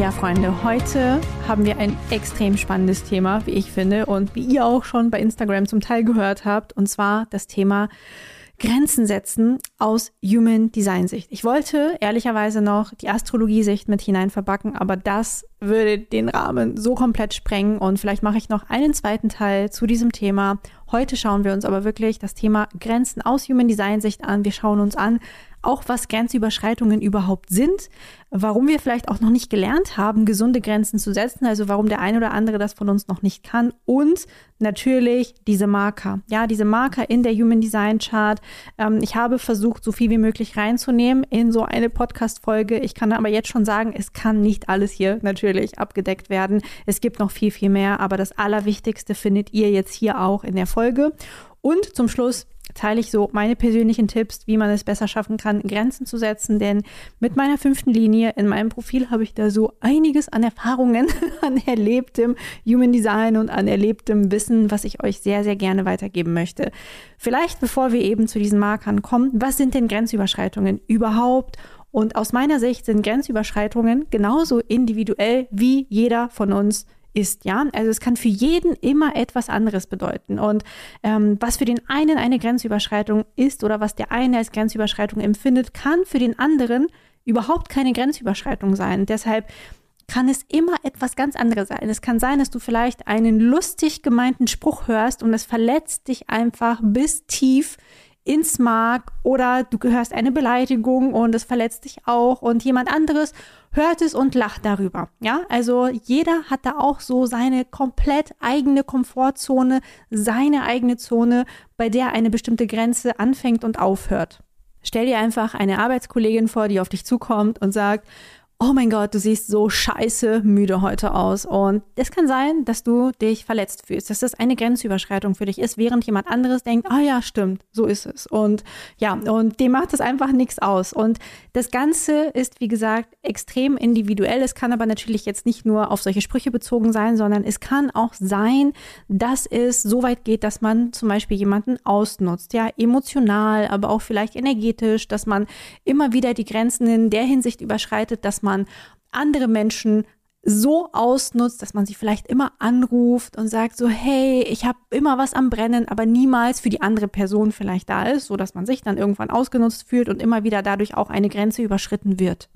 Ja, Freunde, heute haben wir ein extrem spannendes Thema, wie ich finde, und wie ihr auch schon bei Instagram zum Teil gehört habt, und zwar das Thema Grenzen setzen aus Human Design Sicht. Ich wollte ehrlicherweise noch die Astrologie Sicht mit hinein verbacken, aber das würde den Rahmen so komplett sprengen und vielleicht mache ich noch einen zweiten Teil zu diesem Thema. Heute schauen wir uns aber wirklich das Thema Grenzen aus Human Design Sicht an. Wir schauen uns an, auch was Grenzüberschreitungen überhaupt sind, warum wir vielleicht auch noch nicht gelernt haben, gesunde Grenzen zu setzen, also warum der eine oder andere das von uns noch nicht kann und natürlich diese Marker. Ja, diese Marker in der Human Design Chart. Ähm, ich habe versucht, so viel wie möglich reinzunehmen in so eine Podcast-Folge. Ich kann aber jetzt schon sagen, es kann nicht alles hier natürlich abgedeckt werden. Es gibt noch viel, viel mehr, aber das Allerwichtigste findet ihr jetzt hier auch in der Folge. Und zum Schluss teile ich so meine persönlichen Tipps, wie man es besser schaffen kann, Grenzen zu setzen. Denn mit meiner fünften Linie in meinem Profil habe ich da so einiges an Erfahrungen, an erlebtem Human Design und an erlebtem Wissen, was ich euch sehr, sehr gerne weitergeben möchte. Vielleicht, bevor wir eben zu diesen Markern kommen, was sind denn Grenzüberschreitungen überhaupt? Und aus meiner Sicht sind Grenzüberschreitungen genauso individuell wie jeder von uns ist, ja. Also es kann für jeden immer etwas anderes bedeuten. Und ähm, was für den einen eine Grenzüberschreitung ist oder was der eine als Grenzüberschreitung empfindet, kann für den anderen überhaupt keine Grenzüberschreitung sein. Deshalb kann es immer etwas ganz anderes sein. Es kann sein, dass du vielleicht einen lustig gemeinten Spruch hörst und es verletzt dich einfach bis tief ins Mark oder du gehörst eine Beleidigung und es verletzt dich auch und jemand anderes hört es und lacht darüber. Ja, also jeder hat da auch so seine komplett eigene Komfortzone, seine eigene Zone, bei der eine bestimmte Grenze anfängt und aufhört. Stell dir einfach eine Arbeitskollegin vor, die auf dich zukommt und sagt, oh mein Gott, du siehst so scheiße müde heute aus. Und es kann sein, dass du dich verletzt fühlst, dass das eine Grenzüberschreitung für dich ist, während jemand anderes denkt, ah oh ja, stimmt, so ist es. Und ja, und dem macht das einfach nichts aus. Und das Ganze ist, wie gesagt, extrem individuell. Es kann aber natürlich jetzt nicht nur auf solche Sprüche bezogen sein, sondern es kann auch sein, dass es so weit geht, dass man zum Beispiel jemanden ausnutzt, ja, emotional, aber auch vielleicht energetisch, dass man immer wieder die Grenzen in der Hinsicht überschreitet, dass man man andere Menschen so ausnutzt, dass man sie vielleicht immer anruft und sagt so, hey, ich habe immer was am Brennen, aber niemals für die andere Person vielleicht da ist, so dass man sich dann irgendwann ausgenutzt fühlt und immer wieder dadurch auch eine Grenze überschritten wird.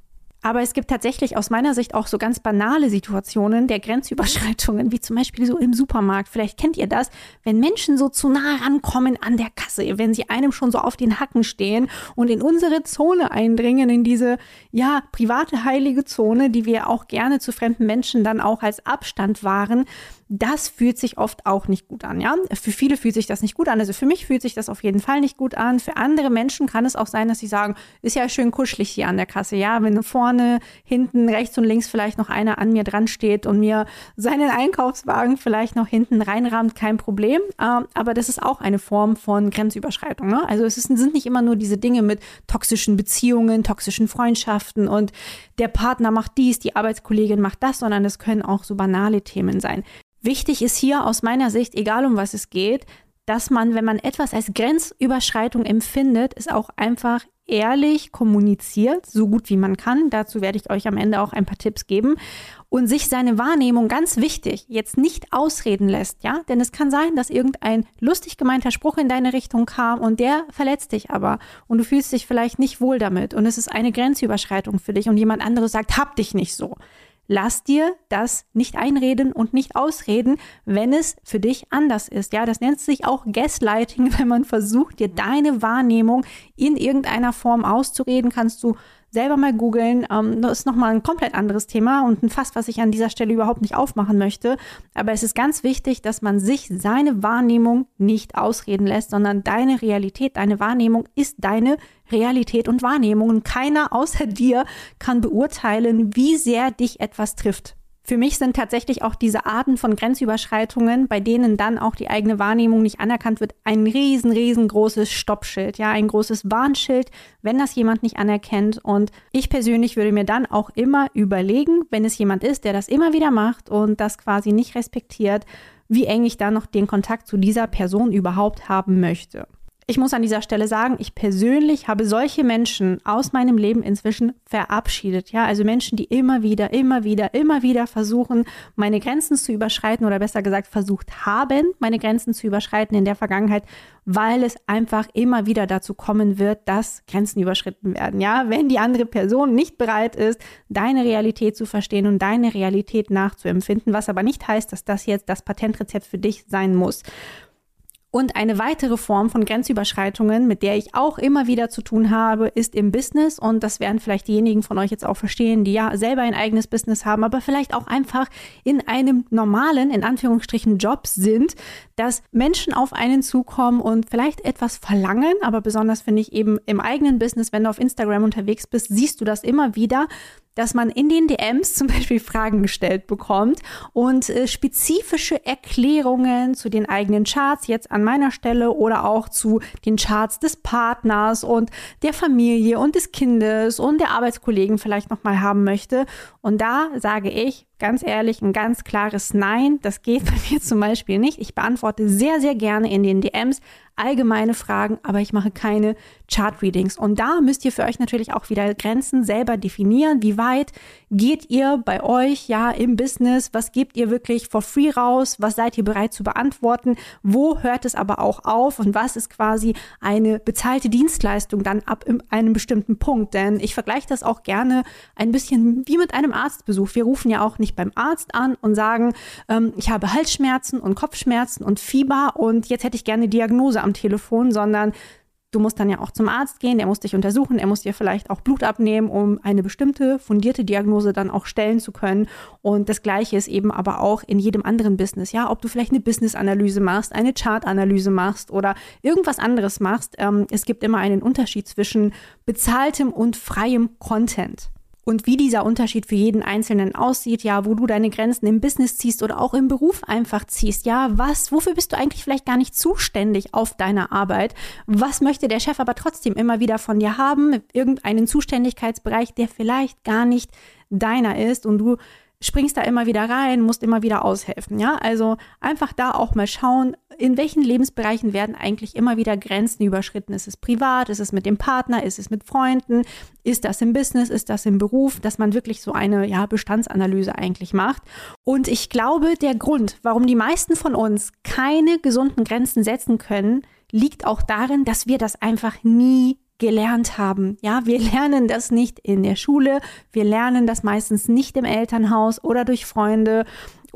Aber es gibt tatsächlich aus meiner Sicht auch so ganz banale Situationen der Grenzüberschreitungen, wie zum Beispiel so im Supermarkt. Vielleicht kennt ihr das, wenn Menschen so zu nah rankommen an der Kasse, wenn sie einem schon so auf den Hacken stehen und in unsere Zone eindringen, in diese, ja, private heilige Zone, die wir auch gerne zu fremden Menschen dann auch als Abstand wahren das fühlt sich oft auch nicht gut an, ja. Für viele fühlt sich das nicht gut an. Also für mich fühlt sich das auf jeden Fall nicht gut an. Für andere Menschen kann es auch sein, dass sie sagen, ist ja schön kuschelig hier an der Kasse, ja. Wenn vorne, hinten, rechts und links vielleicht noch einer an mir dran steht und mir seinen Einkaufswagen vielleicht noch hinten reinrahmt, kein Problem. Ähm, aber das ist auch eine Form von Grenzüberschreitung, ne? Also es sind nicht immer nur diese Dinge mit toxischen Beziehungen, toxischen Freundschaften und der Partner macht dies, die Arbeitskollegin macht das, sondern es können auch so banale Themen sein. Wichtig ist hier aus meiner Sicht, egal um was es geht, dass man, wenn man etwas als Grenzüberschreitung empfindet, es auch einfach ehrlich kommuniziert, so gut wie man kann. Dazu werde ich euch am Ende auch ein paar Tipps geben und sich seine Wahrnehmung ganz wichtig jetzt nicht ausreden lässt, ja? Denn es kann sein, dass irgendein lustig gemeinter Spruch in deine Richtung kam und der verletzt dich aber und du fühlst dich vielleicht nicht wohl damit und es ist eine Grenzüberschreitung für dich und jemand anderes sagt, hab dich nicht so. Lass dir das nicht einreden und nicht ausreden, wenn es für dich anders ist. Ja, das nennt sich auch Gaslighting, wenn man versucht, dir deine Wahrnehmung in irgendeiner Form auszureden, kannst du selber mal googeln. Ähm, das ist nochmal ein komplett anderes Thema und ein Fass, was ich an dieser Stelle überhaupt nicht aufmachen möchte. Aber es ist ganz wichtig, dass man sich seine Wahrnehmung nicht ausreden lässt, sondern deine Realität, deine Wahrnehmung ist deine Realität und Wahrnehmung. Und keiner außer dir kann beurteilen, wie sehr dich etwas trifft. Für mich sind tatsächlich auch diese Arten von Grenzüberschreitungen, bei denen dann auch die eigene Wahrnehmung nicht anerkannt wird, ein riesen, riesengroßes Stoppschild, ja, ein großes Warnschild, wenn das jemand nicht anerkennt. Und ich persönlich würde mir dann auch immer überlegen, wenn es jemand ist, der das immer wieder macht und das quasi nicht respektiert, wie eng ich dann noch den Kontakt zu dieser Person überhaupt haben möchte. Ich muss an dieser Stelle sagen, ich persönlich habe solche Menschen aus meinem Leben inzwischen verabschiedet. Ja, also Menschen, die immer wieder, immer wieder, immer wieder versuchen, meine Grenzen zu überschreiten oder besser gesagt versucht haben, meine Grenzen zu überschreiten in der Vergangenheit, weil es einfach immer wieder dazu kommen wird, dass Grenzen überschritten werden. Ja, wenn die andere Person nicht bereit ist, deine Realität zu verstehen und deine Realität nachzuempfinden, was aber nicht heißt, dass das jetzt das Patentrezept für dich sein muss. Und eine weitere Form von Grenzüberschreitungen, mit der ich auch immer wieder zu tun habe, ist im Business. Und das werden vielleicht diejenigen von euch jetzt auch verstehen, die ja selber ein eigenes Business haben, aber vielleicht auch einfach in einem normalen, in Anführungsstrichen, Job sind, dass Menschen auf einen zukommen und vielleicht etwas verlangen. Aber besonders finde ich eben im eigenen Business, wenn du auf Instagram unterwegs bist, siehst du das immer wieder, dass man in den DMs zum Beispiel Fragen gestellt bekommt und äh, spezifische Erklärungen zu den eigenen Charts jetzt an meiner Stelle oder auch zu den Charts des Partners und der Familie und des Kindes und der Arbeitskollegen vielleicht nochmal haben möchte. Und da sage ich, ganz ehrlich, ein ganz klares Nein. Das geht bei mir zum Beispiel nicht. Ich beantworte sehr, sehr gerne in den DMs allgemeine Fragen, aber ich mache keine Chart-Readings. Und da müsst ihr für euch natürlich auch wieder Grenzen selber definieren. Wie weit geht ihr bei euch ja im Business? Was gebt ihr wirklich for free raus? Was seid ihr bereit zu beantworten? Wo hört es aber auch auf? Und was ist quasi eine bezahlte Dienstleistung dann ab einem bestimmten Punkt? Denn ich vergleiche das auch gerne ein bisschen wie mit einem Arztbesuch. Wir rufen ja auch nicht beim Arzt an und sagen, ähm, ich habe Halsschmerzen und Kopfschmerzen und Fieber und jetzt hätte ich gerne Diagnose am Telefon, sondern du musst dann ja auch zum Arzt gehen, der muss dich untersuchen, er muss dir vielleicht auch Blut abnehmen, um eine bestimmte fundierte Diagnose dann auch stellen zu können. Und das Gleiche ist eben aber auch in jedem anderen Business. Ja, ob du vielleicht eine Business-Analyse machst, eine Chart-Analyse machst oder irgendwas anderes machst, ähm, es gibt immer einen Unterschied zwischen bezahltem und freiem Content und wie dieser Unterschied für jeden Einzelnen aussieht, ja, wo du deine Grenzen im Business ziehst oder auch im Beruf einfach ziehst, ja, was, wofür bist du eigentlich vielleicht gar nicht zuständig auf deiner Arbeit? Was möchte der Chef aber trotzdem immer wieder von dir haben? Irgendeinen Zuständigkeitsbereich, der vielleicht gar nicht deiner ist und du springst da immer wieder rein, musst immer wieder aushelfen, ja? Also einfach da auch mal schauen, in welchen Lebensbereichen werden eigentlich immer wieder Grenzen überschritten? Ist es privat? Ist es mit dem Partner? Ist es mit Freunden? Ist das im Business? Ist das im Beruf? Dass man wirklich so eine ja, Bestandsanalyse eigentlich macht. Und ich glaube, der Grund, warum die meisten von uns keine gesunden Grenzen setzen können, liegt auch darin, dass wir das einfach nie gelernt haben. Ja, wir lernen das nicht in der Schule, wir lernen das meistens nicht im Elternhaus oder durch Freunde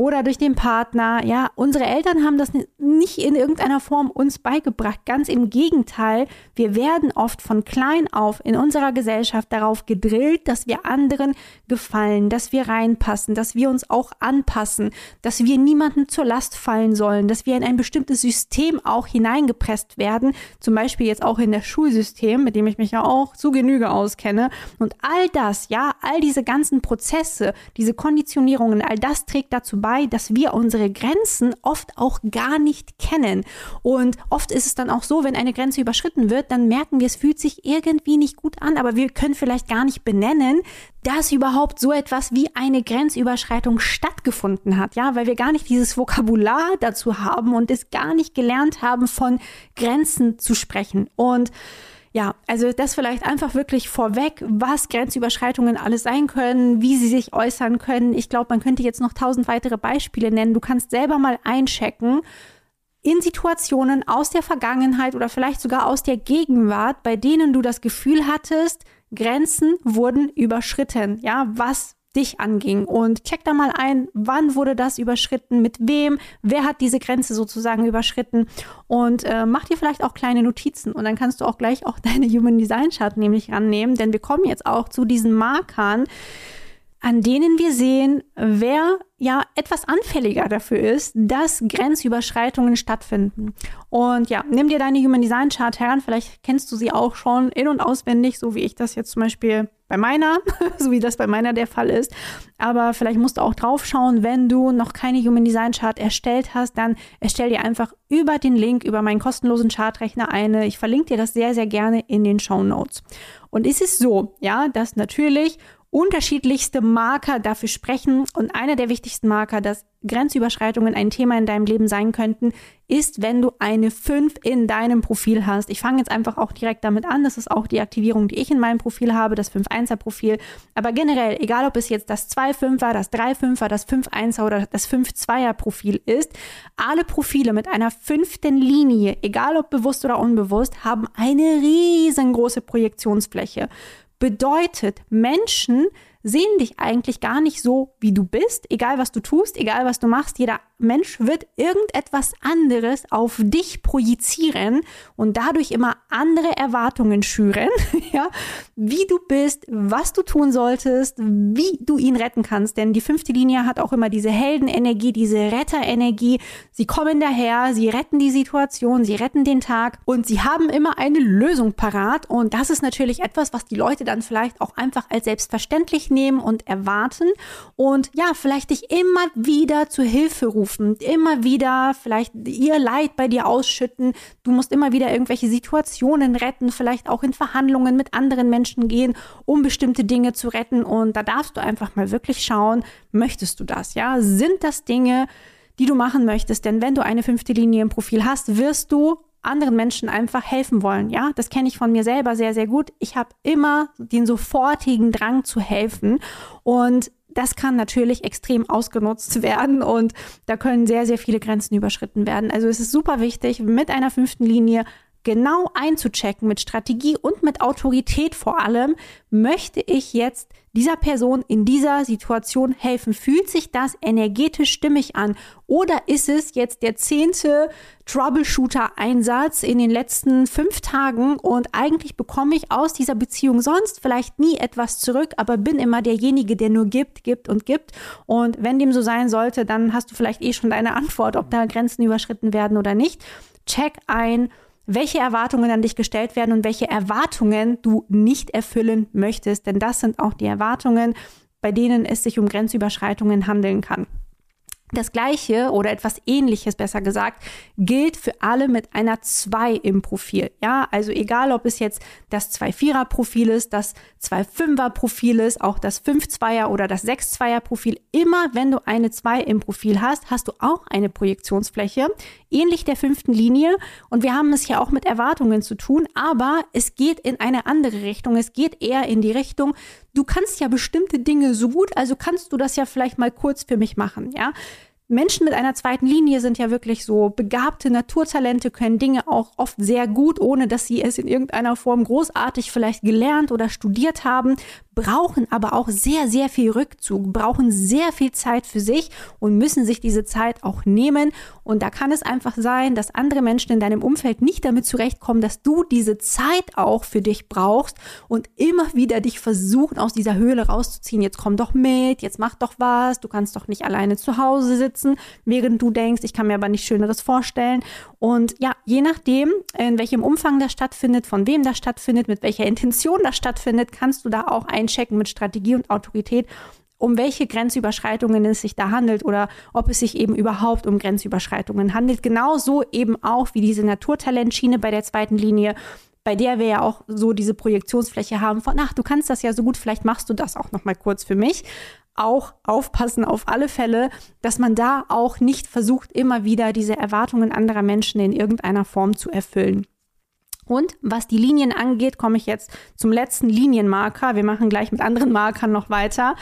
oder durch den Partner. Ja, unsere Eltern haben das nicht in irgendeiner Form uns beigebracht. Ganz im Gegenteil, wir werden oft von klein auf in unserer Gesellschaft darauf gedrillt, dass wir anderen gefallen, dass wir reinpassen, dass wir uns auch anpassen, dass wir niemandem zur Last fallen sollen, dass wir in ein bestimmtes System auch hineingepresst werden. Zum Beispiel jetzt auch in das Schulsystem, mit dem ich mich ja auch zu Genüge auskenne. Und all das, ja, all diese ganzen Prozesse, diese Konditionierungen, all das trägt dazu bei, dabei, dass wir unsere Grenzen oft auch gar nicht kennen. Und oft ist es dann auch so, wenn eine Grenze überschritten wird, dann merken wir, es fühlt sich irgendwie nicht gut an, aber wir können vielleicht gar nicht benennen, dass überhaupt so etwas wie eine Grenzüberschreitung stattgefunden hat, ja, weil wir gar nicht dieses Vokabular dazu haben und es gar nicht gelernt haben, von Grenzen zu sprechen. Und ja, also das vielleicht einfach wirklich vorweg, was Grenzüberschreitungen alles sein können, wie sie sich äußern können. Ich glaube, man könnte jetzt noch tausend weitere Beispiele nennen. Du kannst selber mal einchecken in Situationen aus der Vergangenheit oder vielleicht sogar aus der Gegenwart, bei denen du das Gefühl hattest, Grenzen wurden überschritten. Ja, was dich anging. Und check da mal ein, wann wurde das überschritten, mit wem, wer hat diese Grenze sozusagen überschritten und äh, mach dir vielleicht auch kleine Notizen und dann kannst du auch gleich auch deine Human Design Chart nämlich rannehmen, denn wir kommen jetzt auch zu diesen Markern, an denen wir sehen, wer ja etwas anfälliger dafür ist, dass Grenzüberschreitungen stattfinden. Und ja, nimm dir deine Human Design Chart heran, vielleicht kennst du sie auch schon in- und auswendig, so wie ich das jetzt zum Beispiel bei meiner, so wie das bei meiner der Fall ist. Aber vielleicht musst du auch drauf schauen, wenn du noch keine Human Design Chart erstellt hast, dann erstell dir einfach über den Link, über meinen kostenlosen Chartrechner eine. Ich verlinke dir das sehr, sehr gerne in den Show Notes. Und es ist so, ja, dass natürlich unterschiedlichste Marker dafür sprechen. Und einer der wichtigsten Marker, dass Grenzüberschreitungen ein Thema in deinem Leben sein könnten, ist, wenn du eine 5 in deinem Profil hast. Ich fange jetzt einfach auch direkt damit an. Das ist auch die Aktivierung, die ich in meinem Profil habe, das 5-1er Profil. Aber generell, egal ob es jetzt das 2-5er, das 3-5er, das 5-1er oder das 5-2er Profil ist, alle Profile mit einer fünften Linie, egal ob bewusst oder unbewusst, haben eine riesengroße Projektionsfläche. Bedeutet, Menschen sehen dich eigentlich gar nicht so, wie du bist, egal was du tust, egal was du machst. Jeder Mensch wird irgendetwas anderes auf dich projizieren und dadurch immer andere Erwartungen schüren, ja, wie du bist, was du tun solltest, wie du ihn retten kannst. Denn die fünfte Linie hat auch immer diese Heldenenergie, diese Retterenergie. Sie kommen daher, sie retten die Situation, sie retten den Tag und sie haben immer eine Lösung parat. Und das ist natürlich etwas, was die Leute dann vielleicht auch einfach als selbstverständlich nehmen und erwarten und ja, vielleicht dich immer wieder zur Hilfe rufen, immer wieder vielleicht ihr Leid bei dir ausschütten. Du musst immer wieder irgendwelche Situationen retten, vielleicht auch in Verhandlungen mit anderen Menschen gehen, um bestimmte Dinge zu retten. Und da darfst du einfach mal wirklich schauen, möchtest du das? Ja, sind das Dinge, die du machen möchtest? Denn wenn du eine fünfte Linie im Profil hast, wirst du anderen Menschen einfach helfen wollen. Ja, das kenne ich von mir selber sehr, sehr gut. Ich habe immer den sofortigen Drang zu helfen und das kann natürlich extrem ausgenutzt werden und da können sehr, sehr viele Grenzen überschritten werden. Also es ist super wichtig, mit einer fünften Linie genau einzuchecken mit Strategie und mit Autorität vor allem, möchte ich jetzt dieser Person in dieser Situation helfen? Fühlt sich das energetisch stimmig an? Oder ist es jetzt der zehnte Troubleshooter-Einsatz in den letzten fünf Tagen und eigentlich bekomme ich aus dieser Beziehung sonst vielleicht nie etwas zurück, aber bin immer derjenige, der nur gibt, gibt und gibt. Und wenn dem so sein sollte, dann hast du vielleicht eh schon deine Antwort, ob da Grenzen überschritten werden oder nicht. Check ein, welche Erwartungen an dich gestellt werden und welche Erwartungen du nicht erfüllen möchtest. Denn das sind auch die Erwartungen, bei denen es sich um Grenzüberschreitungen handeln kann. Das gleiche oder etwas ähnliches, besser gesagt, gilt für alle mit einer 2 im Profil. Ja, also egal, ob es jetzt das 2-4er Profil ist, das 2-5er Profil ist, auch das 5-2er oder das 6-2er Profil. Immer wenn du eine 2 im Profil hast, hast du auch eine Projektionsfläche, ähnlich der fünften Linie. Und wir haben es hier auch mit Erwartungen zu tun, aber es geht in eine andere Richtung. Es geht eher in die Richtung, du kannst ja bestimmte Dinge so gut, also kannst du das ja vielleicht mal kurz für mich machen, ja? Menschen mit einer zweiten Linie sind ja wirklich so begabte Naturtalente, können Dinge auch oft sehr gut, ohne dass sie es in irgendeiner Form großartig vielleicht gelernt oder studiert haben, brauchen aber auch sehr, sehr viel Rückzug, brauchen sehr viel Zeit für sich und müssen sich diese Zeit auch nehmen. Und da kann es einfach sein, dass andere Menschen in deinem Umfeld nicht damit zurechtkommen, dass du diese Zeit auch für dich brauchst und immer wieder dich versuchen, aus dieser Höhle rauszuziehen. Jetzt komm doch mit, jetzt mach doch was, du kannst doch nicht alleine zu Hause sitzen, während du denkst, ich kann mir aber nichts Schöneres vorstellen. Und ja, je nachdem, in welchem Umfang das stattfindet, von wem das stattfindet, mit welcher Intention das stattfindet, kannst du da auch einchecken mit Strategie und Autorität, um welche Grenzüberschreitungen es sich da handelt oder ob es sich eben überhaupt um Grenzüberschreitungen handelt. Genauso eben auch wie diese Naturtalentschiene bei der zweiten Linie, bei der wir ja auch so diese Projektionsfläche haben von, ach, du kannst das ja so gut, vielleicht machst du das auch noch mal kurz für mich auch aufpassen auf alle Fälle, dass man da auch nicht versucht, immer wieder diese Erwartungen anderer Menschen in irgendeiner Form zu erfüllen. Und was die Linien angeht, komme ich jetzt zum letzten Linienmarker. Wir machen gleich mit anderen Markern noch weiter.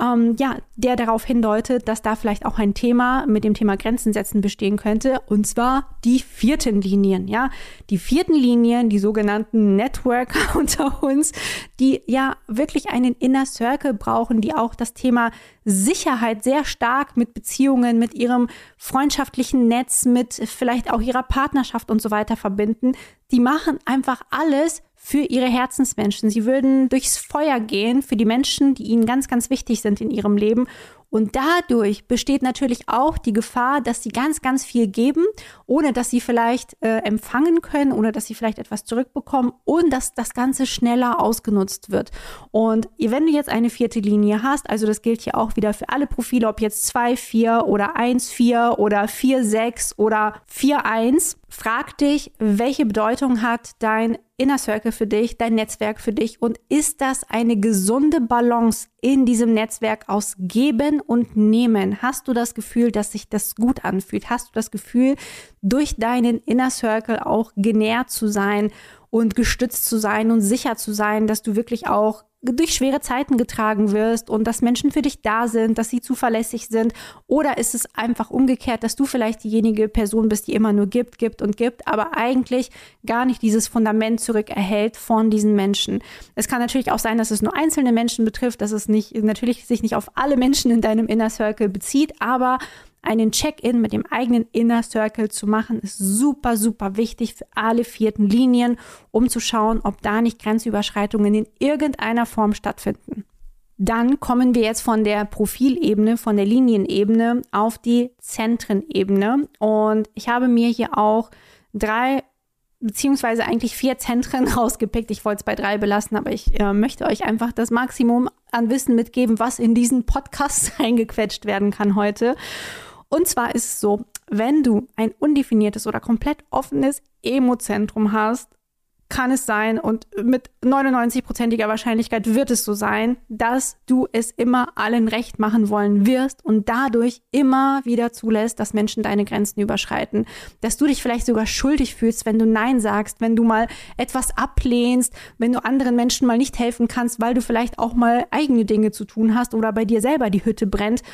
Ähm, ja, der darauf hindeutet, dass da vielleicht auch ein Thema mit dem Thema Grenzen setzen bestehen könnte. Und zwar die vierten Linien. Ja, die vierten Linien, die sogenannten Networker unter uns, die ja wirklich einen Inner Circle brauchen, die auch das Thema Sicherheit sehr stark mit Beziehungen, mit ihrem freundschaftlichen Netz, mit vielleicht auch ihrer Partnerschaft und so weiter verbinden. Die machen einfach alles für ihre Herzensmenschen. Sie würden durchs Feuer gehen für die Menschen, die ihnen ganz, ganz wichtig sind in ihrem Leben. Und dadurch besteht natürlich auch die Gefahr, dass sie ganz, ganz viel geben, ohne dass sie vielleicht äh, empfangen können, ohne dass sie vielleicht etwas zurückbekommen und dass das Ganze schneller ausgenutzt wird. Und wenn du jetzt eine vierte Linie hast, also das gilt hier auch wieder für alle Profile, ob jetzt 2, 4 oder 1, 4 oder 4, 6 oder 4, 1, frag dich, welche Bedeutung hat dein Inner Circle für dich, dein Netzwerk für dich und ist das eine gesunde Balance in diesem Netzwerk aus Geben und Nehmen? Hast du das Gefühl, dass sich das gut anfühlt? Hast du das Gefühl, durch deinen Inner Circle auch genährt zu sein und gestützt zu sein und sicher zu sein, dass du wirklich auch durch schwere Zeiten getragen wirst und dass Menschen für dich da sind, dass sie zuverlässig sind? Oder ist es einfach umgekehrt, dass du vielleicht diejenige Person bist, die immer nur gibt, gibt und gibt, aber eigentlich gar nicht dieses Fundament zurückerhält von diesen Menschen? Es kann natürlich auch sein, dass es nur einzelne Menschen betrifft, dass es nicht, natürlich sich nicht auf alle Menschen in deinem Inner Circle bezieht, aber einen Check-in mit dem eigenen Inner Circle zu machen, ist super, super wichtig für alle vierten Linien, um zu schauen, ob da nicht Grenzüberschreitungen in irgendeiner Form stattfinden. Dann kommen wir jetzt von der Profilebene, von der Linienebene auf die Zentrenebene. Und ich habe mir hier auch drei beziehungsweise eigentlich vier Zentren rausgepickt. Ich wollte es bei drei belassen, aber ich äh, möchte euch einfach das Maximum an Wissen mitgeben, was in diesen Podcast eingequetscht werden kann heute. Und zwar ist es so, wenn du ein undefiniertes oder komplett offenes Emozentrum hast, kann es sein und mit 99-prozentiger Wahrscheinlichkeit wird es so sein, dass du es immer allen recht machen wollen wirst und dadurch immer wieder zulässt, dass Menschen deine Grenzen überschreiten. Dass du dich vielleicht sogar schuldig fühlst, wenn du Nein sagst, wenn du mal etwas ablehnst, wenn du anderen Menschen mal nicht helfen kannst, weil du vielleicht auch mal eigene Dinge zu tun hast oder bei dir selber die Hütte brennt.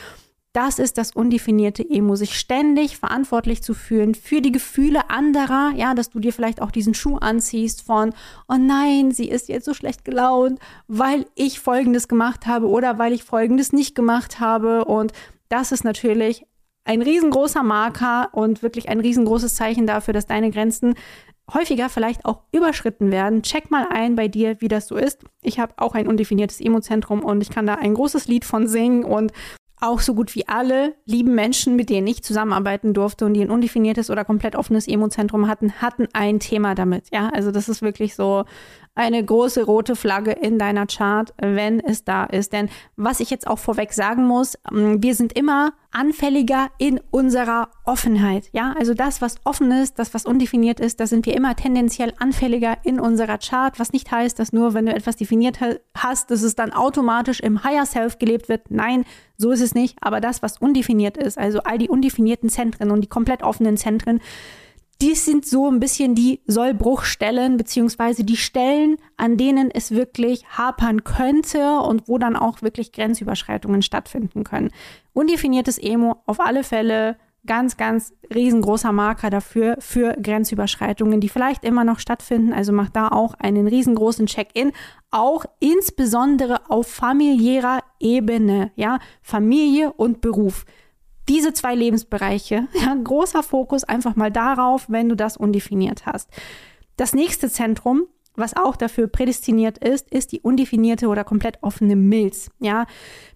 Das ist das undefinierte Emo, sich ständig verantwortlich zu fühlen für die Gefühle anderer, ja, dass du dir vielleicht auch diesen Schuh anziehst von, oh nein, sie ist jetzt so schlecht gelaunt, weil ich Folgendes gemacht habe oder weil ich Folgendes nicht gemacht habe. Und das ist natürlich ein riesengroßer Marker und wirklich ein riesengroßes Zeichen dafür, dass deine Grenzen häufiger vielleicht auch überschritten werden. Check mal ein bei dir, wie das so ist. Ich habe auch ein undefiniertes Emo-Zentrum und ich kann da ein großes Lied von singen und auch so gut wie alle lieben Menschen, mit denen ich zusammenarbeiten durfte und die ein undefiniertes oder komplett offenes Emozentrum hatten, hatten ein Thema damit. Ja, also das ist wirklich so eine große rote Flagge in deiner Chart, wenn es da ist. Denn was ich jetzt auch vorweg sagen muss, ähm, wir sind immer anfälliger in unserer Offenheit. Ja, also das, was offen ist, das, was undefiniert ist, da sind wir immer tendenziell anfälliger in unserer Chart, was nicht heißt, dass nur wenn du etwas definiert hast, dass es dann automatisch im Higher Self gelebt wird. Nein, so ist es nicht. Aber das, was undefiniert ist, also all die undefinierten Zentren und die komplett offenen Zentren, die sind so ein bisschen die Sollbruchstellen, beziehungsweise die Stellen, an denen es wirklich hapern könnte und wo dann auch wirklich Grenzüberschreitungen stattfinden können. Undefiniertes Emo auf alle Fälle ganz, ganz riesengroßer Marker dafür, für Grenzüberschreitungen, die vielleicht immer noch stattfinden. Also macht da auch einen riesengroßen Check-in, auch insbesondere auf familiärer Ebene, ja, Familie und Beruf diese zwei Lebensbereiche. Ja, großer Fokus einfach mal darauf, wenn du das undefiniert hast. Das nächste Zentrum was auch dafür prädestiniert ist, ist die undefinierte oder komplett offene Milz. Ja,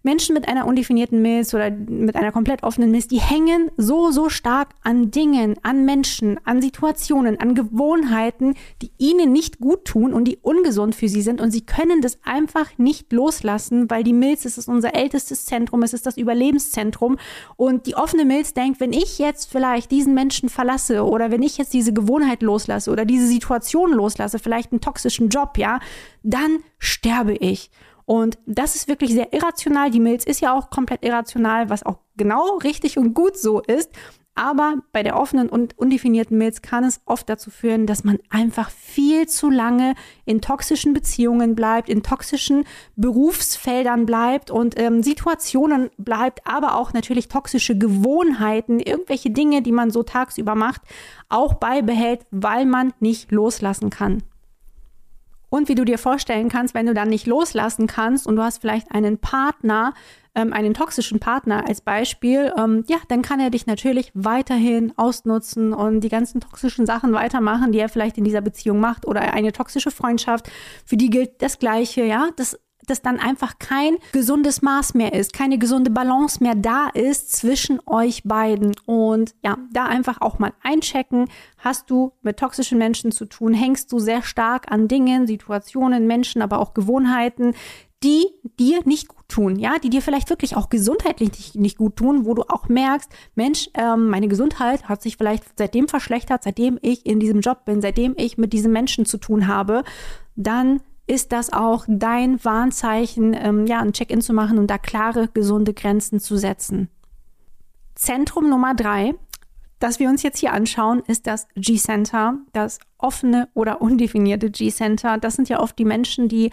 Menschen mit einer undefinierten Milz oder mit einer komplett offenen Milz, die hängen so, so stark an Dingen, an Menschen, an Situationen, an Gewohnheiten, die ihnen nicht gut tun und die ungesund für sie sind und sie können das einfach nicht loslassen, weil die Milz ist unser ältestes Zentrum, es ist das Überlebenszentrum und die offene Milz denkt, wenn ich jetzt vielleicht diesen Menschen verlasse oder wenn ich jetzt diese Gewohnheit loslasse oder diese Situation loslasse, vielleicht einen toxischen Job, ja, dann sterbe ich. Und das ist wirklich sehr irrational. Die Milz ist ja auch komplett irrational, was auch genau richtig und gut so ist. Aber bei der offenen und undefinierten Milz kann es oft dazu führen, dass man einfach viel zu lange in toxischen Beziehungen bleibt, in toxischen Berufsfeldern bleibt und ähm, Situationen bleibt, aber auch natürlich toxische Gewohnheiten, irgendwelche Dinge, die man so tagsüber macht, auch beibehält, weil man nicht loslassen kann. Und wie du dir vorstellen kannst, wenn du dann nicht loslassen kannst und du hast vielleicht einen Partner, ähm, einen toxischen Partner als Beispiel, ähm, ja, dann kann er dich natürlich weiterhin ausnutzen und die ganzen toxischen Sachen weitermachen, die er vielleicht in dieser Beziehung macht oder eine toxische Freundschaft, für die gilt das Gleiche, ja. Das dass dann einfach kein gesundes Maß mehr ist, keine gesunde Balance mehr da ist zwischen euch beiden. Und ja, da einfach auch mal einchecken. Hast du mit toxischen Menschen zu tun? Hängst du sehr stark an Dingen, Situationen, Menschen, aber auch Gewohnheiten, die dir nicht gut tun, ja, die dir vielleicht wirklich auch gesundheitlich nicht, nicht gut tun, wo du auch merkst, Mensch, ähm, meine Gesundheit hat sich vielleicht seitdem verschlechtert, seitdem ich in diesem Job bin, seitdem ich mit diesem Menschen zu tun habe, dann ist das auch dein Warnzeichen, ähm, ja, ein Check-in zu machen und da klare, gesunde Grenzen zu setzen. Zentrum Nummer drei, das wir uns jetzt hier anschauen, ist das G-Center, das offene oder undefinierte G-Center. Das sind ja oft die Menschen, die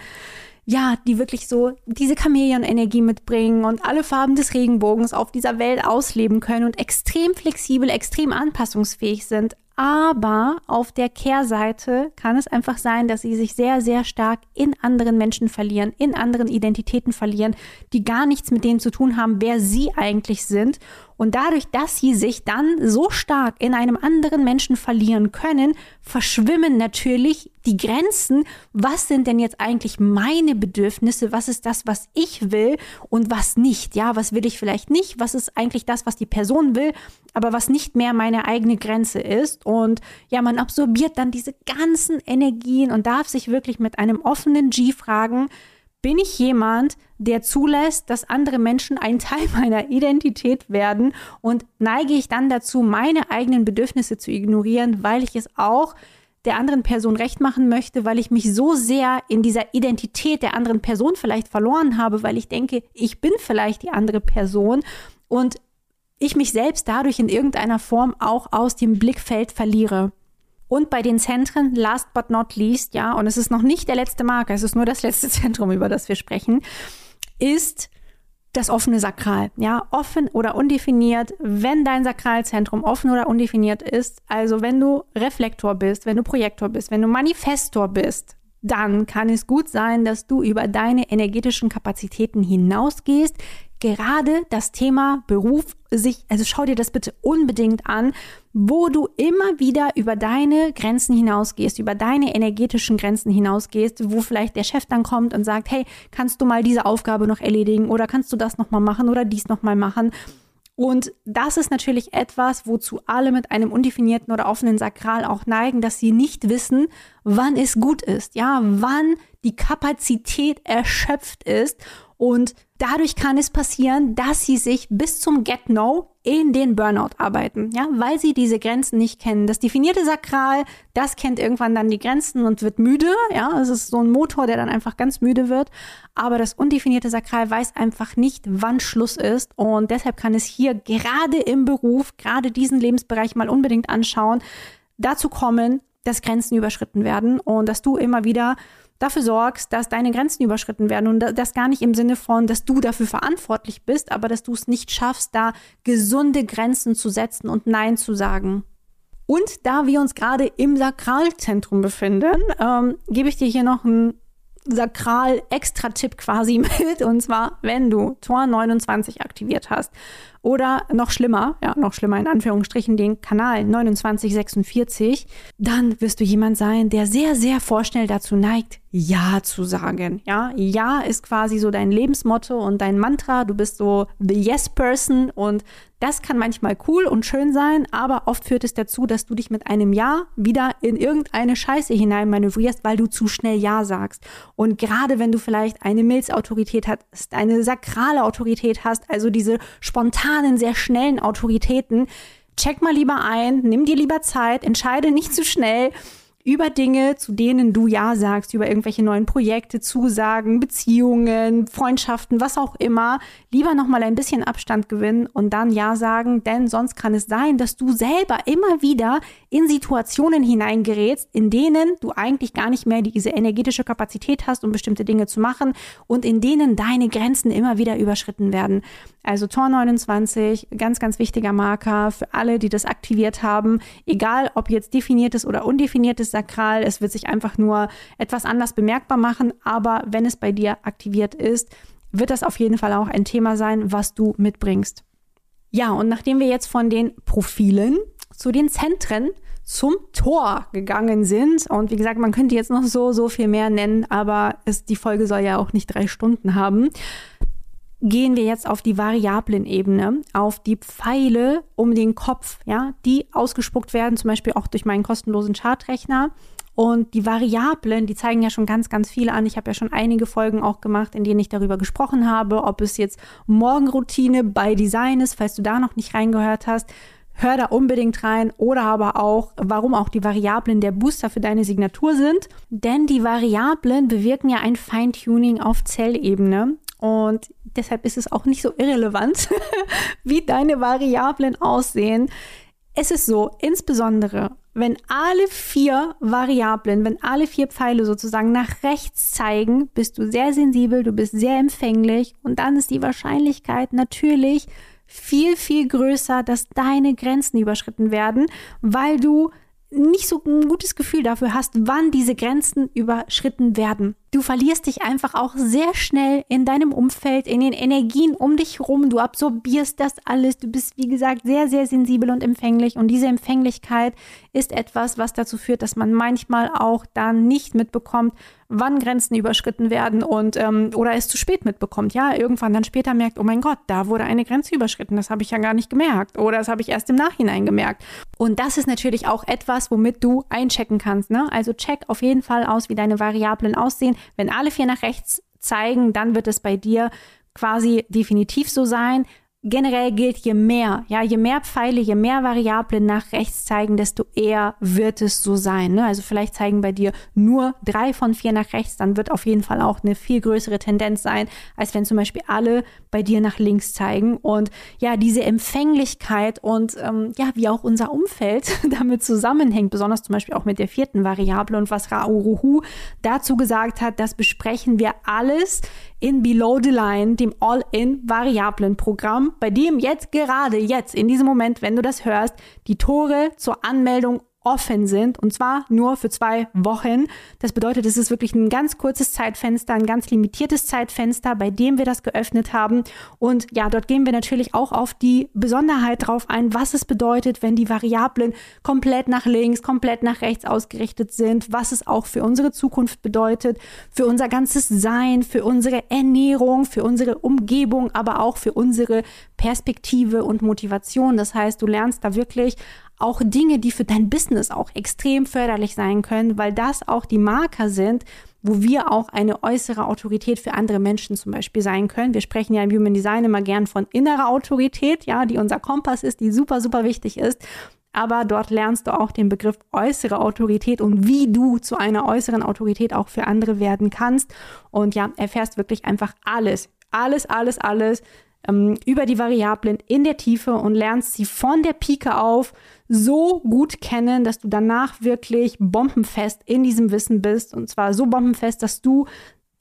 ja, die wirklich so diese Chamäleon-Energie mitbringen und alle Farben des Regenbogens auf dieser Welt ausleben können und extrem flexibel, extrem anpassungsfähig sind. Aber auf der Kehrseite kann es einfach sein, dass sie sich sehr, sehr stark in anderen Menschen verlieren, in anderen Identitäten verlieren, die gar nichts mit denen zu tun haben, wer sie eigentlich sind. Und dadurch, dass sie sich dann so stark in einem anderen Menschen verlieren können, verschwimmen natürlich die Grenzen. Was sind denn jetzt eigentlich meine Bedürfnisse? Was ist das, was ich will und was nicht? Ja, was will ich vielleicht nicht? Was ist eigentlich das, was die Person will, aber was nicht mehr meine eigene Grenze ist? Und ja, man absorbiert dann diese ganzen Energien und darf sich wirklich mit einem offenen G fragen, bin ich jemand, der zulässt, dass andere Menschen ein Teil meiner Identität werden und neige ich dann dazu, meine eigenen Bedürfnisse zu ignorieren, weil ich es auch der anderen Person recht machen möchte, weil ich mich so sehr in dieser Identität der anderen Person vielleicht verloren habe, weil ich denke, ich bin vielleicht die andere Person und ich mich selbst dadurch in irgendeiner Form auch aus dem Blickfeld verliere. Und bei den Zentren, last but not least, ja, und es ist noch nicht der letzte Marker, es ist nur das letzte Zentrum, über das wir sprechen, ist das offene Sakral, ja, offen oder undefiniert, wenn dein Sakralzentrum offen oder undefiniert ist, also wenn du Reflektor bist, wenn du Projektor bist, wenn du Manifestor bist, dann kann es gut sein, dass du über deine energetischen Kapazitäten hinausgehst, gerade das Thema Beruf sich, also schau dir das bitte unbedingt an, wo du immer wieder über deine Grenzen hinausgehst, über deine energetischen Grenzen hinausgehst, wo vielleicht der Chef dann kommt und sagt, hey, kannst du mal diese Aufgabe noch erledigen oder kannst du das nochmal machen oder dies nochmal machen? Und das ist natürlich etwas, wozu alle mit einem undefinierten oder offenen Sakral auch neigen, dass sie nicht wissen, wann es gut ist, ja, wann die Kapazität erschöpft ist und dadurch kann es passieren, dass sie sich bis zum Get-No in den Burnout arbeiten, ja, weil sie diese Grenzen nicht kennen. Das definierte Sakral, das kennt irgendwann dann die Grenzen und wird müde, ja, es ist so ein Motor, der dann einfach ganz müde wird. Aber das undefinierte Sakral weiß einfach nicht, wann Schluss ist und deshalb kann es hier gerade im Beruf, gerade diesen Lebensbereich mal unbedingt anschauen, dazu kommen, dass Grenzen überschritten werden und dass du immer wieder dafür sorgst, dass deine Grenzen überschritten werden und das gar nicht im Sinne von, dass du dafür verantwortlich bist, aber dass du es nicht schaffst, da gesunde Grenzen zu setzen und Nein zu sagen. Und da wir uns gerade im Sakralzentrum befinden, ähm, gebe ich dir hier noch einen Sakral-Extra-Tipp quasi mit. Und zwar, wenn du Tor 29 aktiviert hast oder noch schlimmer, ja, noch schlimmer in Anführungsstrichen, den Kanal 2946, dann wirst du jemand sein, der sehr, sehr vorschnell dazu neigt, Ja zu sagen. Ja, Ja ist quasi so dein Lebensmotto und dein Mantra. Du bist so the Yes Person und das kann manchmal cool und schön sein, aber oft führt es dazu, dass du dich mit einem Ja wieder in irgendeine Scheiße hineinmanövrierst, weil du zu schnell Ja sagst. Und gerade wenn du vielleicht eine Milzautorität hast, eine sakrale Autorität hast, also diese spontane spontanen, sehr schnellen Autoritäten. Check mal lieber ein, nimm dir lieber Zeit, entscheide nicht zu schnell. Über Dinge, zu denen du Ja sagst, über irgendwelche neuen Projekte, Zusagen, Beziehungen, Freundschaften, was auch immer, lieber nochmal ein bisschen Abstand gewinnen und dann Ja sagen, denn sonst kann es sein, dass du selber immer wieder in Situationen hineingerätst, in denen du eigentlich gar nicht mehr diese energetische Kapazität hast, um bestimmte Dinge zu machen und in denen deine Grenzen immer wieder überschritten werden. Also Tor 29, ganz, ganz wichtiger Marker für alle, die das aktiviert haben, egal ob jetzt definiertes oder undefiniertes sakral. Es wird sich einfach nur etwas anders bemerkbar machen, aber wenn es bei dir aktiviert ist, wird das auf jeden Fall auch ein Thema sein, was du mitbringst. Ja, und nachdem wir jetzt von den Profilen zu den Zentren zum Tor gegangen sind. Und wie gesagt, man könnte jetzt noch so, so viel mehr nennen, aber es, die Folge soll ja auch nicht drei Stunden haben. Gehen wir jetzt auf die variablen Ebene, auf die Pfeile um den Kopf, ja, die ausgespuckt werden, zum Beispiel auch durch meinen kostenlosen Chartrechner. Und die Variablen, die zeigen ja schon ganz, ganz viele an. Ich habe ja schon einige Folgen auch gemacht, in denen ich darüber gesprochen habe, ob es jetzt Morgenroutine bei Design ist, falls du da noch nicht reingehört hast. Hör da unbedingt rein oder aber auch, warum auch die Variablen der Booster für deine Signatur sind. Denn die Variablen bewirken ja ein Feintuning auf Zellebene. Und deshalb ist es auch nicht so irrelevant, wie deine Variablen aussehen. Es ist so, insbesondere wenn alle vier Variablen, wenn alle vier Pfeile sozusagen nach rechts zeigen, bist du sehr sensibel, du bist sehr empfänglich und dann ist die Wahrscheinlichkeit natürlich viel, viel größer, dass deine Grenzen überschritten werden, weil du nicht so ein gutes Gefühl dafür hast, wann diese Grenzen überschritten werden. Du verlierst dich einfach auch sehr schnell in deinem Umfeld, in den Energien um dich herum. Du absorbierst das alles. Du bist, wie gesagt, sehr, sehr sensibel und empfänglich. Und diese Empfänglichkeit ist etwas, was dazu führt, dass man manchmal auch dann nicht mitbekommt, wann Grenzen überschritten werden und ähm, oder es zu spät mitbekommt. Ja, irgendwann dann später merkt, oh mein Gott, da wurde eine Grenze überschritten. Das habe ich ja gar nicht gemerkt. Oder das habe ich erst im Nachhinein gemerkt. Und das ist natürlich auch etwas, womit du einchecken kannst. Ne? Also check auf jeden Fall aus, wie deine Variablen aussehen. Wenn alle vier nach rechts zeigen, dann wird es bei dir quasi definitiv so sein generell gilt, je mehr, ja, je mehr Pfeile, je mehr Variablen nach rechts zeigen, desto eher wird es so sein. Ne? Also vielleicht zeigen bei dir nur drei von vier nach rechts, dann wird auf jeden Fall auch eine viel größere Tendenz sein, als wenn zum Beispiel alle bei dir nach links zeigen. Und ja, diese Empfänglichkeit und ähm, ja, wie auch unser Umfeld damit zusammenhängt, besonders zum Beispiel auch mit der vierten Variable und was Rauruhu dazu gesagt hat, das besprechen wir alles in Below the Line, dem All-in-Variablen-Programm, bei dem jetzt gerade jetzt in diesem Moment, wenn du das hörst, die Tore zur Anmeldung offen sind und zwar nur für zwei Wochen. Das bedeutet, es ist wirklich ein ganz kurzes Zeitfenster, ein ganz limitiertes Zeitfenster, bei dem wir das geöffnet haben. Und ja, dort gehen wir natürlich auch auf die Besonderheit drauf ein, was es bedeutet, wenn die Variablen komplett nach links, komplett nach rechts ausgerichtet sind, was es auch für unsere Zukunft bedeutet, für unser ganzes Sein, für unsere Ernährung, für unsere Umgebung, aber auch für unsere Perspektive und Motivation. Das heißt, du lernst da wirklich auch Dinge, die für dein Business auch extrem förderlich sein können, weil das auch die Marker sind, wo wir auch eine äußere Autorität für andere Menschen zum Beispiel sein können. Wir sprechen ja im Human Design immer gern von innerer Autorität, ja, die unser Kompass ist, die super, super wichtig ist. Aber dort lernst du auch den Begriff äußere Autorität und wie du zu einer äußeren Autorität auch für andere werden kannst. Und ja, erfährst wirklich einfach alles, alles, alles, alles ähm, über die Variablen in der Tiefe und lernst sie von der Pike auf so gut kennen, dass du danach wirklich bombenfest in diesem Wissen bist. Und zwar so bombenfest, dass du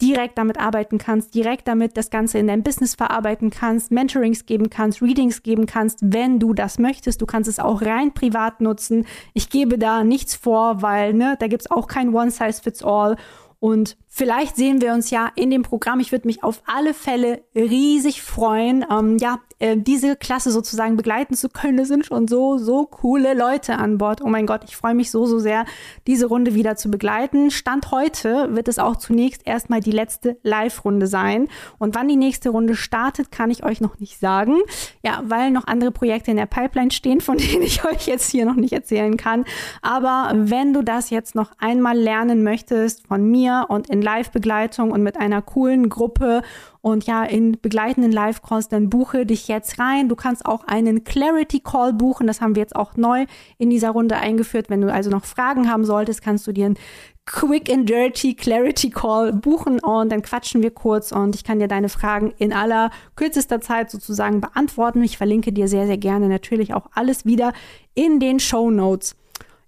direkt damit arbeiten kannst, direkt damit das Ganze in dein Business verarbeiten kannst, Mentorings geben kannst, Readings geben kannst, wenn du das möchtest. Du kannst es auch rein privat nutzen. Ich gebe da nichts vor, weil ne, da gibt's auch kein One-Size-Fits-All. Und vielleicht sehen wir uns ja in dem Programm. Ich würde mich auf alle Fälle riesig freuen. Ähm, ja, äh, diese Klasse sozusagen begleiten zu können. Es sind schon so, so coole Leute an Bord. Oh mein Gott, ich freue mich so, so sehr, diese Runde wieder zu begleiten. Stand heute wird es auch zunächst erstmal die letzte Live-Runde sein. Und wann die nächste Runde startet, kann ich euch noch nicht sagen. Ja, weil noch andere Projekte in der Pipeline stehen, von denen ich euch jetzt hier noch nicht erzählen kann. Aber wenn du das jetzt noch einmal lernen möchtest von mir und in Live-Begleitung und mit einer coolen Gruppe und ja in begleitenden Live-Calls, dann buche dich jetzt rein. Du kannst auch einen Clarity Call buchen. Das haben wir jetzt auch neu in dieser Runde eingeführt. Wenn du also noch Fragen haben solltest, kannst du dir einen Quick and Dirty Clarity Call buchen und dann quatschen wir kurz und ich kann dir deine Fragen in aller kürzester Zeit sozusagen beantworten. Ich verlinke dir sehr, sehr gerne natürlich auch alles wieder in den Show Notes.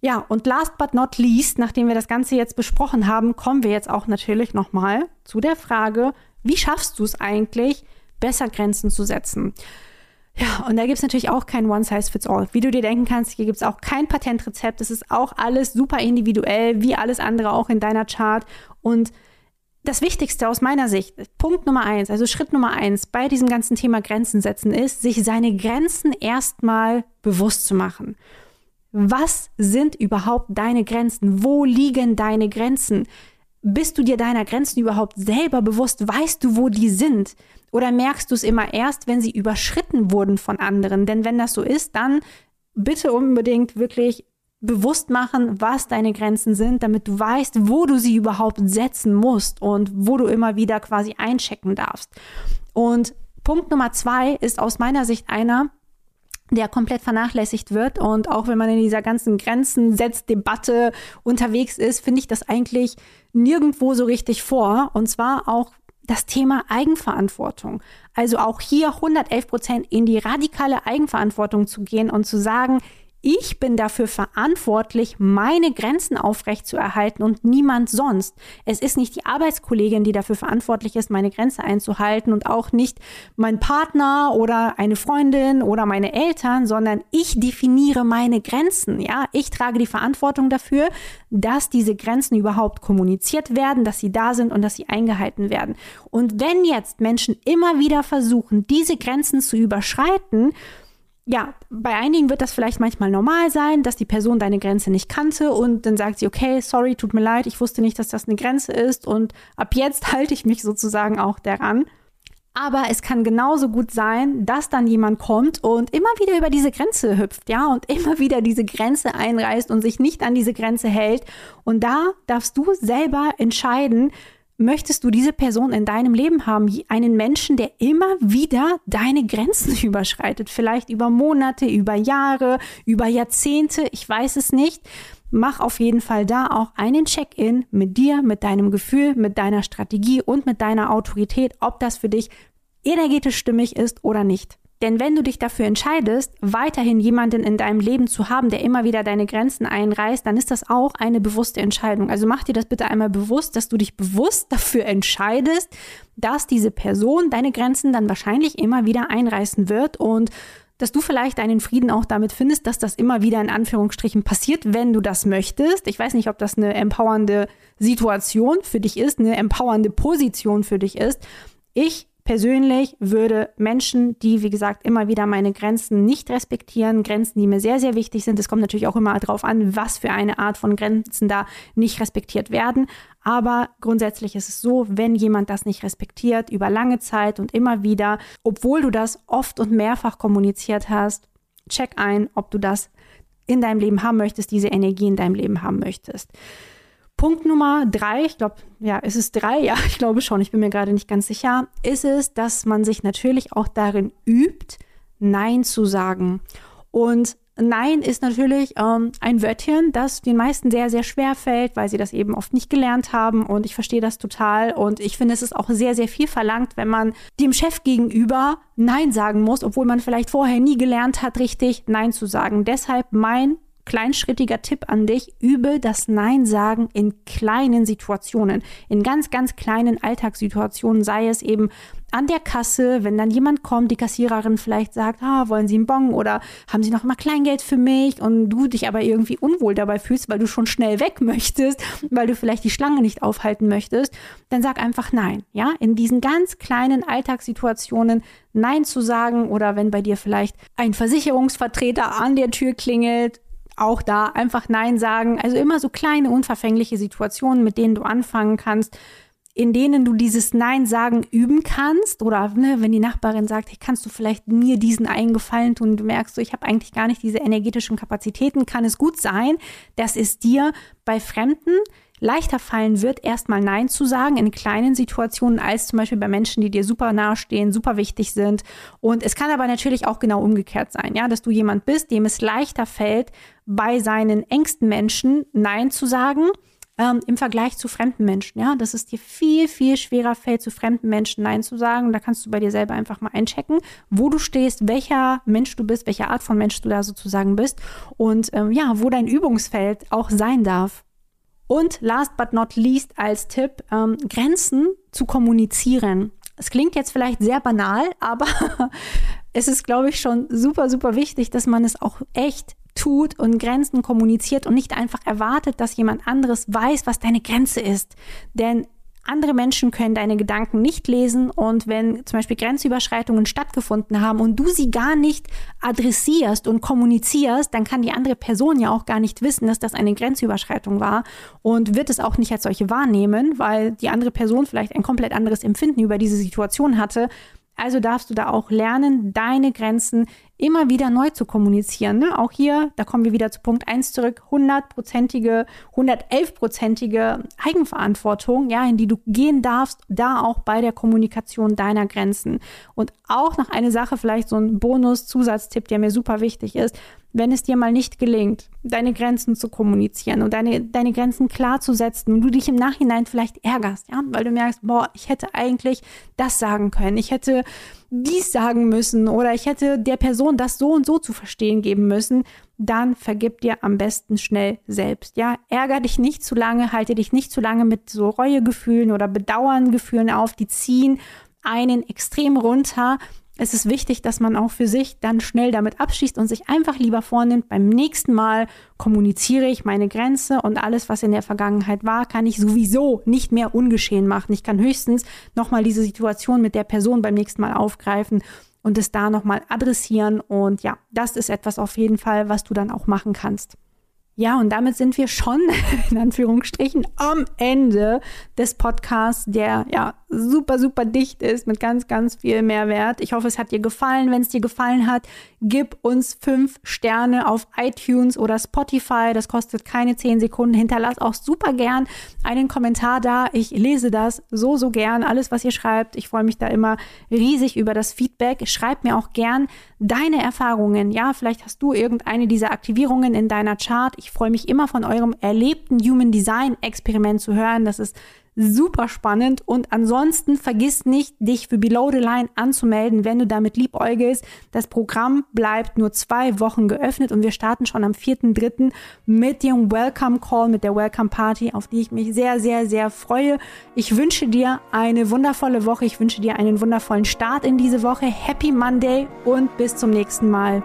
Ja, und last but not least, nachdem wir das Ganze jetzt besprochen haben, kommen wir jetzt auch natürlich nochmal zu der Frage, wie schaffst du es eigentlich, besser Grenzen zu setzen? Ja, und da gibt es natürlich auch kein One-Size-Fits-All. Wie du dir denken kannst, hier gibt es auch kein Patentrezept. Es ist auch alles super individuell, wie alles andere auch in deiner Chart. Und das Wichtigste aus meiner Sicht, Punkt Nummer eins, also Schritt Nummer eins bei diesem ganzen Thema Grenzen setzen, ist, sich seine Grenzen erstmal bewusst zu machen. Was sind überhaupt deine Grenzen? Wo liegen deine Grenzen? Bist du dir deiner Grenzen überhaupt selber bewusst? Weißt du, wo die sind? Oder merkst du es immer erst, wenn sie überschritten wurden von anderen? Denn wenn das so ist, dann bitte unbedingt wirklich bewusst machen, was deine Grenzen sind, damit du weißt, wo du sie überhaupt setzen musst und wo du immer wieder quasi einchecken darfst. Und Punkt Nummer zwei ist aus meiner Sicht einer, der komplett vernachlässigt wird. Und auch wenn man in dieser ganzen Grenzen-Setz-Debatte unterwegs ist, finde ich das eigentlich nirgendwo so richtig vor. Und zwar auch das Thema Eigenverantwortung. Also auch hier 111 Prozent in die radikale Eigenverantwortung zu gehen und zu sagen, ich bin dafür verantwortlich, meine Grenzen aufrechtzuerhalten und niemand sonst. Es ist nicht die Arbeitskollegin, die dafür verantwortlich ist, meine Grenze einzuhalten und auch nicht mein Partner oder eine Freundin oder meine Eltern, sondern ich definiere meine Grenzen. Ja, ich trage die Verantwortung dafür, dass diese Grenzen überhaupt kommuniziert werden, dass sie da sind und dass sie eingehalten werden. Und wenn jetzt Menschen immer wieder versuchen, diese Grenzen zu überschreiten, ja, bei einigen wird das vielleicht manchmal normal sein, dass die Person deine Grenze nicht kannte und dann sagt sie, okay, sorry, tut mir leid, ich wusste nicht, dass das eine Grenze ist und ab jetzt halte ich mich sozusagen auch daran. Aber es kann genauso gut sein, dass dann jemand kommt und immer wieder über diese Grenze hüpft, ja, und immer wieder diese Grenze einreißt und sich nicht an diese Grenze hält. Und da darfst du selber entscheiden, möchtest du diese Person in deinem Leben haben? Einen Menschen, der immer wieder deine Grenzen überschreitet. Vielleicht über Monate, über Jahre, über Jahrzehnte. Ich weiß es nicht. Mach auf jeden Fall da auch einen Check-in mit dir, mit deinem Gefühl, mit deiner Strategie und mit deiner Autorität, ob das für dich energetisch stimmig ist oder nicht. Denn wenn du dich dafür entscheidest, weiterhin jemanden in deinem Leben zu haben, der immer wieder deine Grenzen einreißt, dann ist das auch eine bewusste Entscheidung. Also mach dir das bitte einmal bewusst, dass du dich bewusst dafür entscheidest, dass diese Person deine Grenzen dann wahrscheinlich immer wieder einreißen wird und dass du vielleicht deinen Frieden auch damit findest, dass das immer wieder in Anführungsstrichen passiert, wenn du das möchtest. Ich weiß nicht, ob das eine empowernde Situation für dich ist, eine empowernde Position für dich ist. Ich persönlich würde Menschen, die, wie gesagt, immer wieder meine Grenzen nicht respektieren, Grenzen, die mir sehr, sehr wichtig sind, es kommt natürlich auch immer darauf an, was für eine Art von Grenzen da nicht respektiert werden. Aber grundsätzlich ist es so, wenn jemand das nicht respektiert, über lange Zeit und immer wieder, obwohl du das oft und mehrfach kommuniziert hast, check ein, ob du das in deinem Leben haben möchtest, diese Energie in deinem Leben haben möchtest. Punkt Nummer drei, ich glaube, ja, ist es drei? Ja, ich glaube schon, ich bin mir gerade nicht ganz sicher, ist es, dass man sich natürlich auch darin übt, Nein zu sagen. Und Nein ist natürlich ähm, ein Wörtchen, das den meisten sehr, sehr schwer fällt, weil sie das eben oft nicht gelernt haben. Und ich verstehe das total. Und ich finde, es ist auch sehr, sehr viel verlangt, wenn man dem Chef gegenüber Nein sagen muss, obwohl man vielleicht vorher nie gelernt hat, richtig Nein zu sagen. Deshalb mein kleinschrittiger Tipp an dich, übe das Nein sagen in kleinen Situationen, in ganz, ganz kleinen Alltagssituationen, sei es eben an der Kasse, wenn dann jemand kommt, die Kassiererin vielleicht sagt, ah, wollen Sie einen Bon oder haben Sie noch mal Kleingeld für mich und du dich aber irgendwie unwohl dabei fühlst, weil du schon schnell weg möchtest, weil du vielleicht die Schlange nicht aufhalten möchtest, dann sag einfach nein, ja? In diesen ganz kleinen Alltagssituationen nein zu sagen oder wenn bei dir vielleicht ein Versicherungsvertreter an der Tür klingelt, auch da einfach Nein sagen. Also immer so kleine, unverfängliche Situationen, mit denen du anfangen kannst, in denen du dieses Nein sagen üben kannst. Oder ne, wenn die Nachbarin sagt, hey, kannst du vielleicht mir diesen Eingefallen tun und du merkst, so, ich habe eigentlich gar nicht diese energetischen Kapazitäten, kann es gut sein, dass es dir bei Fremden leichter fallen wird, erstmal Nein zu sagen in kleinen Situationen, als zum Beispiel bei Menschen, die dir super nahestehen, super wichtig sind. Und es kann aber natürlich auch genau umgekehrt sein, ja, dass du jemand bist, dem es leichter fällt, bei seinen engsten Menschen Nein zu sagen ähm, im Vergleich zu fremden Menschen. Ja, dass es dir viel, viel schwerer fällt, zu fremden Menschen Nein zu sagen. Da kannst du bei dir selber einfach mal einchecken, wo du stehst, welcher Mensch du bist, welche Art von Mensch du da sozusagen bist und ähm, ja, wo dein Übungsfeld auch sein darf. Und last but not least als Tipp, ähm, Grenzen zu kommunizieren. Es klingt jetzt vielleicht sehr banal, aber es ist, glaube ich, schon super, super wichtig, dass man es auch echt tut und Grenzen kommuniziert und nicht einfach erwartet, dass jemand anderes weiß, was deine Grenze ist. Denn andere Menschen können deine Gedanken nicht lesen und wenn zum Beispiel Grenzüberschreitungen stattgefunden haben und du sie gar nicht adressierst und kommunizierst, dann kann die andere Person ja auch gar nicht wissen, dass das eine Grenzüberschreitung war und wird es auch nicht als solche wahrnehmen, weil die andere Person vielleicht ein komplett anderes Empfinden über diese Situation hatte also darfst du da auch lernen, deine Grenzen immer wieder neu zu kommunizieren. Ne? Auch hier, da kommen wir wieder zu Punkt 1 zurück, 100-prozentige, 111-prozentige Eigenverantwortung, ja, in die du gehen darfst, da auch bei der Kommunikation deiner Grenzen. Und auch noch eine Sache, vielleicht so ein Bonus-Zusatztipp, der mir super wichtig ist wenn es dir mal nicht gelingt, deine Grenzen zu kommunizieren und deine, deine Grenzen klar zu setzen und du dich im Nachhinein vielleicht ärgerst, ja, weil du merkst, boah, ich hätte eigentlich das sagen können, ich hätte dies sagen müssen oder ich hätte der Person das so und so zu verstehen geben müssen, dann vergib dir am besten schnell selbst, ja. Ärger dich nicht zu lange, halte dich nicht zu lange mit so Reuegefühlen oder Bedauerngefühlen auf, die ziehen einen extrem runter es ist wichtig, dass man auch für sich dann schnell damit abschließt und sich einfach lieber vornimmt, beim nächsten Mal kommuniziere ich meine Grenze und alles, was in der Vergangenheit war, kann ich sowieso nicht mehr ungeschehen machen. Ich kann höchstens nochmal diese Situation mit der Person beim nächsten Mal aufgreifen und es da nochmal adressieren. Und ja, das ist etwas auf jeden Fall, was du dann auch machen kannst. Ja, und damit sind wir schon in Anführungsstrichen am Ende des Podcasts, der ja super, super dicht ist mit ganz, ganz viel Mehrwert. Ich hoffe, es hat dir gefallen. Wenn es dir gefallen hat, gib uns fünf Sterne auf iTunes oder Spotify. Das kostet keine zehn Sekunden. Hinterlass auch super gern einen Kommentar da. Ich lese das so, so gern. Alles, was ihr schreibt. Ich freue mich da immer riesig über das Feedback. Schreib mir auch gern deine Erfahrungen. Ja, vielleicht hast du irgendeine dieser Aktivierungen in deiner Chart. Ich freue mich immer von eurem erlebten Human Design Experiment zu hören. Das ist super spannend. Und ansonsten vergiss nicht, dich für Below the Line anzumelden, wenn du damit liebäugelst. Das Programm bleibt nur zwei Wochen geöffnet und wir starten schon am 4.3. mit dem Welcome Call, mit der Welcome Party, auf die ich mich sehr, sehr, sehr freue. Ich wünsche dir eine wundervolle Woche. Ich wünsche dir einen wundervollen Start in diese Woche. Happy Monday und bis zum nächsten Mal.